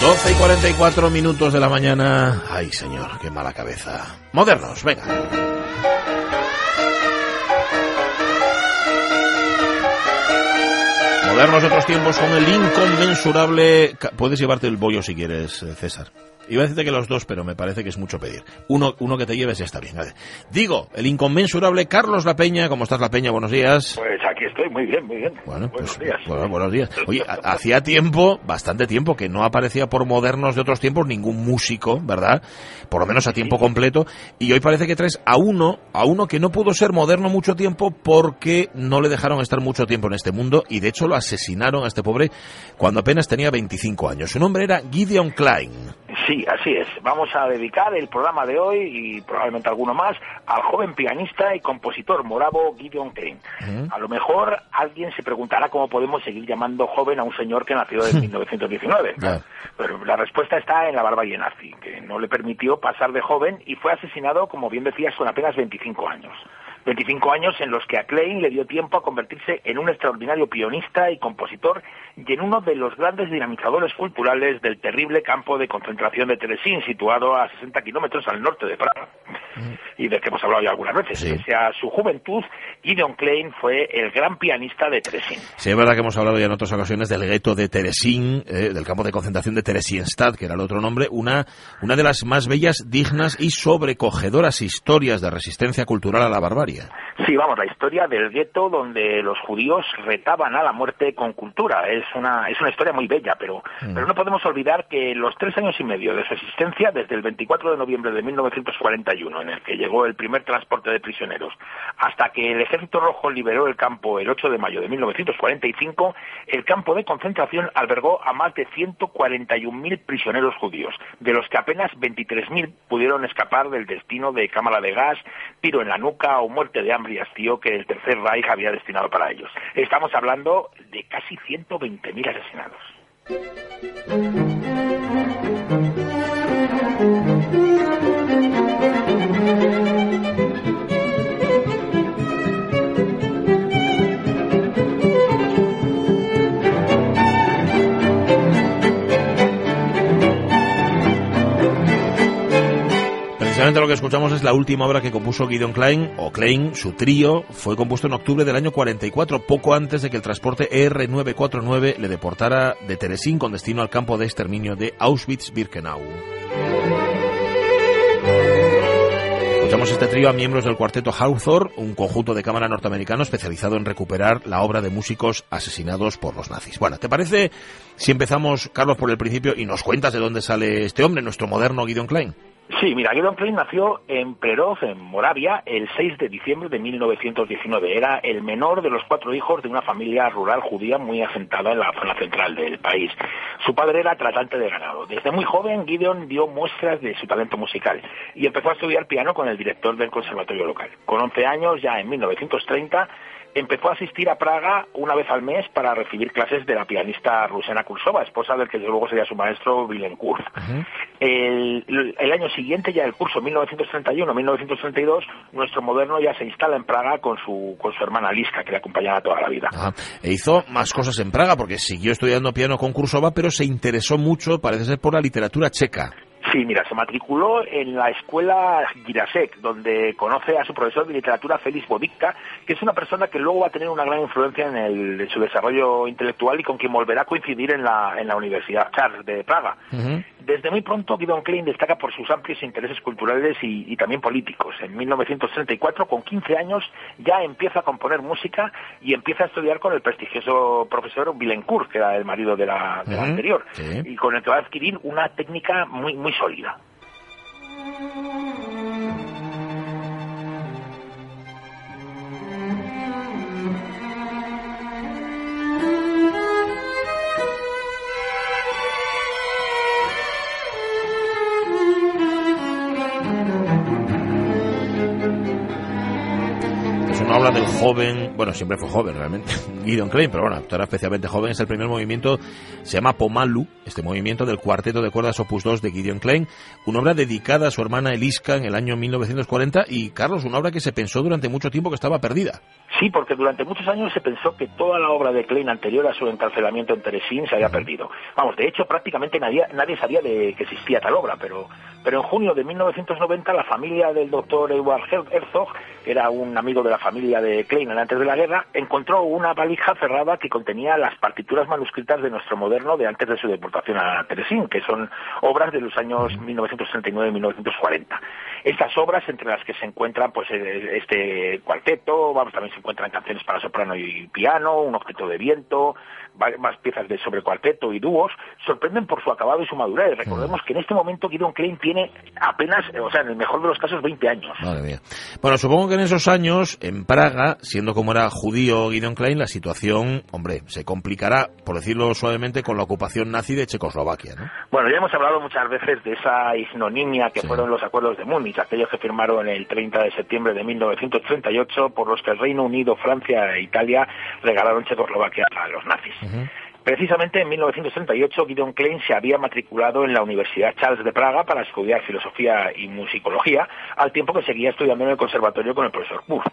12 y 44 minutos de la mañana. Ay, señor, qué mala cabeza. Modernos, venga. Modernos de otros tiempos con el inconmensurable... Puedes llevarte el bollo si quieres, eh, César. Iba a decirte que los dos, pero me parece que es mucho pedir. Uno, uno que te lleves ya está bien. Digo, el inconmensurable Carlos La Peña. ¿Cómo estás, La Peña? Buenos días. Pues aquí estoy, muy bien, muy bien. Bueno, buenos pues, días. Bueno, buenos días. Oye, hacía tiempo, bastante tiempo, que no aparecía por modernos de otros tiempos ningún músico, ¿verdad? Por lo menos a tiempo completo. Y hoy parece que traes a uno, a uno que no pudo ser moderno mucho tiempo porque no le dejaron estar mucho tiempo en este mundo y de hecho lo asesinaron a este pobre cuando apenas tenía 25 años. Su nombre era Gideon Klein. Sí, así es. Vamos a dedicar el programa de hoy y probablemente alguno más al joven pianista y compositor moravo Gideon Klein. A lo mejor alguien se preguntará cómo podemos seguir llamando joven a un señor que nació en 1919. Pero la respuesta está en la barbarie nazi, que no le permitió pasar de joven y fue asesinado, como bien decías, con apenas 25 años. 25 años en los que a Klein le dio tiempo a convertirse en un extraordinario pianista y compositor y en uno de los grandes dinamizadores culturales del terrible campo de concentración de Teresín, situado a 60 kilómetros al norte de Praga, y del que hemos hablado ya algunas veces. Pese a su juventud, Gideon Klein fue el gran pianista de Teresín. Sí, es verdad que hemos hablado ya en otras ocasiones del gueto de Teresín, eh, del campo de concentración de Theresienstadt, que era el otro nombre, una, una de las más bellas, dignas y sobrecogedoras historias de resistencia cultural a la barbarie. Sí, vamos, la historia del gueto donde los judíos retaban a la muerte con cultura. Es una, es una historia muy bella, pero, mm. pero no podemos olvidar que los tres años y medio de su existencia, desde el 24 de noviembre de 1941, en el que llegó el primer transporte de prisioneros, hasta que el Ejército Rojo liberó el campo el 8 de mayo de 1945, el campo de concentración albergó a más de 141.000 prisioneros judíos, de los que apenas 23.000 pudieron escapar del destino de cámara de gas, tiro en la nuca o muerte de hambre y hastío que el Tercer Reich había destinado para ellos. Estamos hablando de casi 120.000 asesinados. Lo que escuchamos es la última obra que compuso Gideon Klein, o Klein, su trío, fue compuesto en octubre del año 44, poco antes de que el transporte R949 le deportara de Teresín con destino al campo de exterminio de Auschwitz-Birkenau. Escuchamos este trío a miembros del cuarteto Hawthorne, un conjunto de cámara norteamericano especializado en recuperar la obra de músicos asesinados por los nazis. Bueno, ¿te parece si empezamos, Carlos, por el principio y nos cuentas de dónde sale este hombre, nuestro moderno Gideon Klein? Sí, mira, Gideon Klein nació en Perov, en Moravia, el 6 de diciembre de 1919. Era el menor de los cuatro hijos de una familia rural judía muy asentada en la zona central del país. Su padre era tratante de ganado. Desde muy joven, Gideon dio muestras de su talento musical y empezó a estudiar piano con el director del conservatorio local. Con 11 años, ya en 1930, empezó a asistir a Praga una vez al mes para recibir clases de la pianista Rusena Kursova, esposa del que luego sería su maestro Willem Kurz. el, año siguiente, ya el curso 1931-1932, nuestro moderno ya se instala en Praga con su, con su hermana Liska, que le acompañaba toda la vida. E hizo más cosas en Praga, porque siguió estudiando piano con Kursova, pero se interesó mucho, parece ser, por la literatura checa. Sí, mira, se matriculó en la escuela Girasek, donde conoce a su profesor de literatura, Félix Bodica, que es una persona que luego va a tener una gran influencia en, el, su desarrollo intelectual y con quien volverá a coincidir en la Universidad Charles de Praga. Desde muy pronto, Gideon Klein destaca por sus amplios intereses culturales y, también políticos. En 1934, con 15 años, ya empieza a componer música y empieza a estudiar con el prestigioso profesor Villencourt, que era el marido de la, anterior, y con el que va a adquirir una técnica muy, muy sólida. Joven, bueno, siempre fue joven realmente, Gideon Klein, pero bueno, era especialmente joven, es el primer movimiento, se llama Pomalu, este movimiento del cuarteto de cuerdas Opus 2 de Gideon Klein, una obra dedicada a su hermana Eliska en el año 1940 y, Carlos, una obra que se pensó durante mucho tiempo que estaba perdida. Sí, porque durante muchos años se pensó que toda la obra de Klein anterior a su encarcelamiento en Teresín se había perdido. Vamos, de hecho, prácticamente nadie, nadie sabía de que existía tal obra, pero, pero en junio de 1990 la familia del doctor Edward Herzog, que era un amigo de la familia de Klein antes de la guerra, encontró una valija cerrada que contenía las partituras manuscritas de nuestro moderno de antes de su deportación a Teresín, que son obras de los años 1939 y 1940. Estas obras, entre las que se encuentran pues este cuarteto, vamos, también se encuentran canciones para soprano y piano, un objeto de viento, más piezas de sobre cuarteto y dúos, sorprenden por su acabado y su madurez. Recordemos que en este momento Gideon Klein tiene apenas, o sea, en el mejor de los casos, 20 años. Madre mía. Bueno, supongo que en esos años, en Praga, siendo como era judío Gideon Klein, la situación, hombre, se complicará, por decirlo suavemente, con la ocupación nazi de Checoslovaquia, ¿no? Bueno, ya hemos hablado muchas veces de esa isnonimia que fueron los acuerdos de Múnich, aquellos que firmaron el 30 de septiembre de 1938, por los que el Reino Unido, Francia e Italia regalaron Checoslovaquia a los nazis. Precisamente en 1938 Gideon Klein se había matriculado en la Universidad Charles de Praga para estudiar filosofía y musicología, al tiempo que seguía estudiando en el conservatorio con el profesor Buff.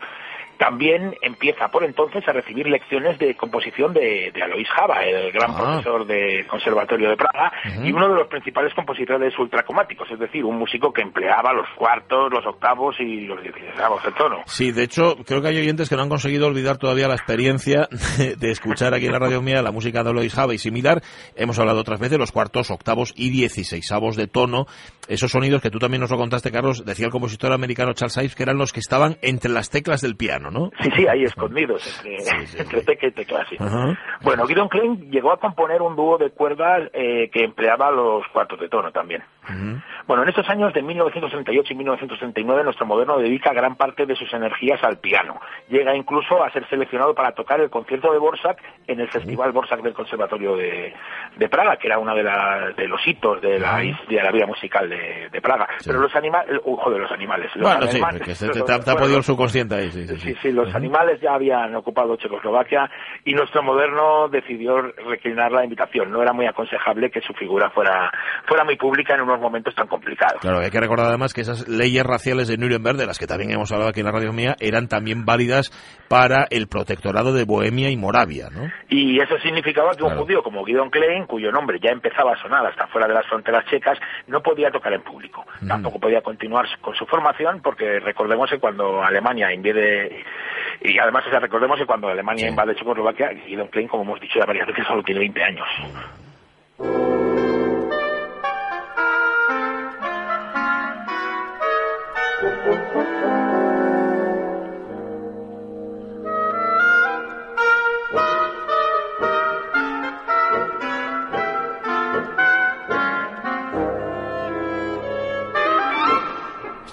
También empieza por entonces a recibir lecciones de composición de, Alois Java, el gran ah. profesor del Conservatorio de Praga y uno de los principales compositores ultracromáticos, es decir, un músico que empleaba los cuartos, los octavos y los dieciséisavos de tono. Sí, de hecho, creo que hay oyentes que no han conseguido olvidar todavía la experiencia de, escuchar aquí en la radio mía la música de Alois Java y similar. Hemos hablado otras veces de los cuartos, octavos y dieciséisavos de tono. Esos sonidos que tú también nos lo contaste, Carlos, decía el compositor americano Charles Ives, que eran los que estaban entre las teclas del piano. Sí, sí, ahí escondidos, entre, sí, y teclas. Bueno, Gideon Klein llegó a componer un dúo de cuerdas eh, que empleaba los cuartos de tono también. Bueno, en estos años de 1938 y 1939, nuestro moderno dedica gran parte de sus energías al piano. Llega incluso a ser seleccionado para tocar el concierto de Borsak en el Festival Borsak del Conservatorio de, Praga, que era uno de, de los hitos de la, de la vida musical de, Praga. Pero los animales, uh, de los animales. Los bueno, sí, porque se te, ha podido el subconsciente ahí. Sí, sí, sí. los animales ya habían ocupado Checoslovaquia y nuestro moderno decidió reclinar la invitación. No era muy aconsejable que su figura fuera, fuera muy pública en unos momentos tan complicados. Claro, hay que recordar además que esas leyes raciales de Nuremberg, de las que también hemos hablado aquí en la radio mía, eran también válidas para el protectorado de Bohemia y Moravia, ¿no? Y eso significaba que un judío como Gideon Klein, cuyo nombre ya empezaba a sonar hasta fuera de las fronteras checas, no podía tocar en público. Tampoco podía continuar con su formación porque recordemos que cuando Alemania invade y además, o sea, recordemos que cuando Alemania invade Checoslovaquia, Gideon Klein, como hemos dicho ya varias veces, solo tiene 20 años.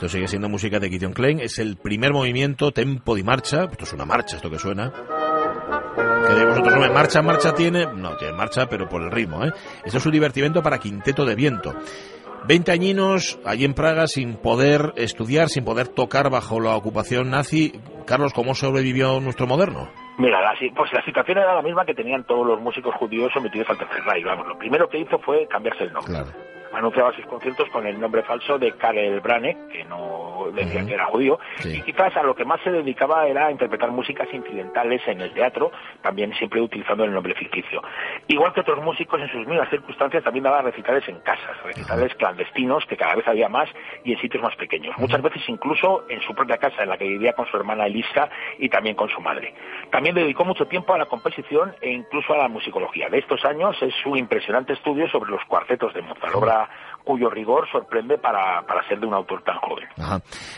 Esto sigue siendo música de Gideon Klein. Es el primer movimiento, tempo de marcha. Esto es una marcha, esto que suena. Que de vosotros marcha, marcha tiene. No, tiene marcha, pero por el ritmo, ¿eh? Esto es un divertimento para quinteto de viento. Veinte añinos allí en Praga sin poder estudiar, sin poder tocar bajo la ocupación nazi. Carlos, ¿cómo sobrevivió nuestro moderno? Mira, la, pues la situación era la misma que tenían todos los músicos judíos sometidos al tercer Reich. Vamos, lo primero que hizo fue cambiarse el nombre. Claro anunciaba sus conciertos con el nombre falso de Karel Brane, que no decía que era judío, y quizás a lo que más se dedicaba era a interpretar músicas incidentales en el teatro, también siempre utilizando el nombre ficticio. Igual que otros músicos en sus mismas circunstancias también daba recitales en casas, recitales clandestinos, que cada vez había más y en sitios más pequeños, muchas veces incluso en su propia casa, en la que vivía con su hermana Elisa y también con su madre. También dedicó mucho tiempo a la composición e incluso a la musicología. De estos años es su impresionante estudio sobre los cuartetos de Mozart, obra cuyo rigor sorprende para, para ser de un autor tan joven.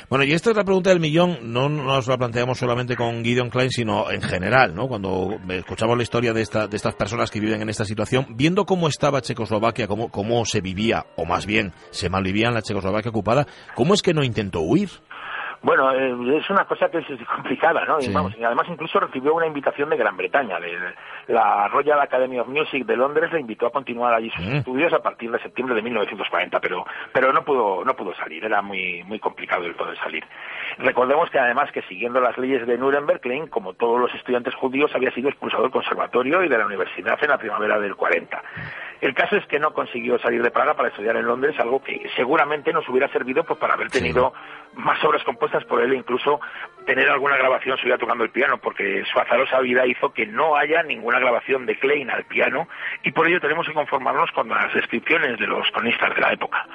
Bueno, y esta es la pregunta del millón, no nos la planteamos solamente con Gideon Klein, sino en general, ¿no? Cuando escuchamos la historia de, esta, de estas personas que viven en esta situación, viendo cómo estaba Checoslovaquia, cómo, cómo se vivía, o más bien se malvivía en la Checoslovaquia ocupada, ¿cómo es que no intentó huir? Bueno, eh, es una cosa que es complicada, ¿no? Y, vamos, y además incluso recibió una invitación de Gran Bretaña. De, la Royal Academy of Music de Londres le invitó a continuar allí sus mm. estudios a partir de septiembre de 1940, pero, pero no pudo, no pudo salir, era muy, muy complicado el poder salir. Recordemos que además que siguiendo las leyes de Nuremberg, Klein, como todos los estudiantes judíos, había sido expulsado del conservatorio y de la universidad en la primavera del 40. El caso es que no consiguió salir de Praga para estudiar en Londres, algo que seguramente nos hubiera servido pues, para haber tenido más obras compuestas por él e incluso tener alguna grabación suya tocando el piano, porque su azarosa vida hizo que no haya ninguna grabación de Klein al piano y por ello tenemos que conformarnos con las descripciones de los cronistas de la época.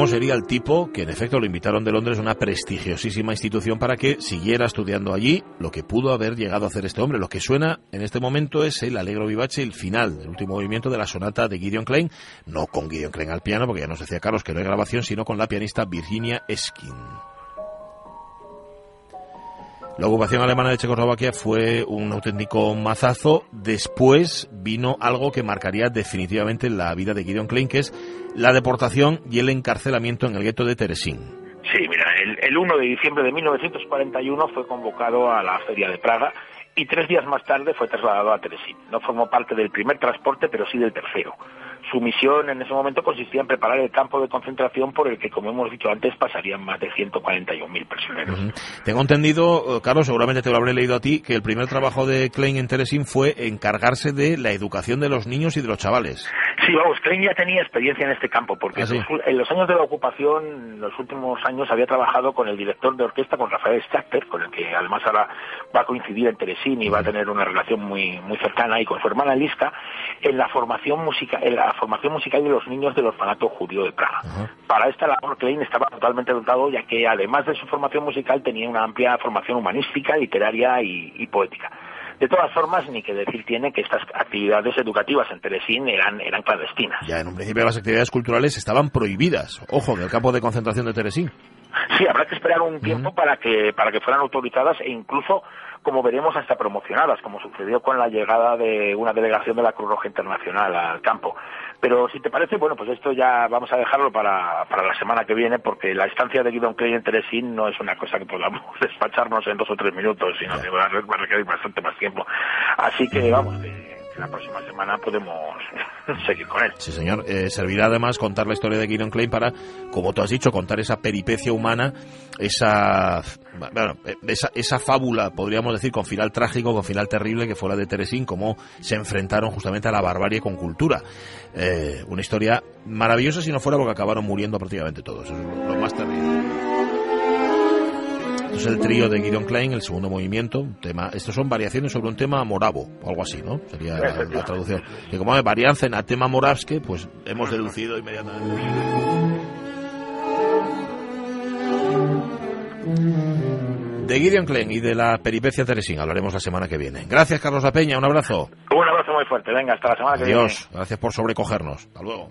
¿Cómo sería el tipo que en efecto lo invitaron de Londres, una prestigiosísima institución, para que siguiera estudiando allí lo que pudo haber llegado a hacer este hombre? Lo que suena en este momento es el Alegro Vivace, el final, el último movimiento de la sonata de Gideon Klein, no con Gideon Klein al piano, porque ya nos decía Carlos que no hay grabación, sino con la pianista Virginia Eskin. La ocupación alemana de Checoslovaquia fue un auténtico mazazo. Después vino algo que marcaría definitivamente la vida de Gideon Klein, que es la deportación y el encarcelamiento en el gueto de Teresín. Sí, mira, el, el 1 de diciembre de 1941 fue convocado a la Feria de Praga y tres días más tarde fue trasladado a Teresín. No formó parte del primer transporte, pero sí del tercero su misión en ese momento consistía en preparar el campo de concentración por el que, como hemos dicho antes, pasarían más de 141.000 prisioneros. Tengo entendido, eh, Carlos, seguramente te lo habré leído a ti, que el primer trabajo de Klein en Teresín fue encargarse de la educación de los niños y de los chavales. Sí, vamos, Klein ya tenía experiencia en este campo, porque ¿Ah, en los años de la ocupación, en los últimos años, había trabajado con el director de orquesta, con Rafael Stachter, con el que además ahora va a coincidir en Teresín y va a tener una relación muy muy cercana, y con su hermana Liska, en la formación musical, en la formación musical de los niños del orfanato judío de Praga. Para esta labor, Klein estaba totalmente dotado, ya que además de su formación musical tenía una amplia formación humanística, literaria y poética. De todas formas, ni que decir tiene que estas actividades educativas en Teresín eran, eran clandestinas. Ya en un principio las actividades culturales estaban prohibidas. Ojo, en el campo de concentración de Teresín. Sí, habrá que esperar un tiempo para que para que fueran autorizadas e incluso, como veremos, hasta promocionadas, como sucedió con la llegada de una delegación de la Cruz Roja Internacional al campo. Pero si te parece, bueno, pues esto ya vamos a dejarlo para, para la semana que viene, porque la estancia de Guidon Clay en Teresín no es una cosa que podamos despacharnos en dos o tres minutos, sino que va a requerir bastante más tiempo. Así que vamos, la próxima semana podemos seguir con él. Sí, señor. Eh, servirá además contar la historia de Gideon Klein para, como tú has dicho, contar esa peripecia humana, esa, bueno, esa, esa fábula, podríamos decir, con final trágico, con final terrible, que fue la de Teresín, cómo se enfrentaron justamente a la barbarie con cultura. Eh, una historia maravillosa si no fuera porque acabaron muriendo prácticamente todos. Eso es lo más terrible es el trío de Gideon Klein, el segundo movimiento. tema, estos son variaciones sobre un tema moravo, o algo así, ¿no? Sería la, traducción. Que como hay varianza en a tema moravske, pues hemos deducido inmediatamente. De Gideon Klein y de la peripecia Teresín hablaremos la semana que viene. Gracias, Carlos La Peña. Un abrazo. Un abrazo muy fuerte. Venga, hasta la semana que viene. Adiós. Gracias por sobrecogernos. Hasta luego.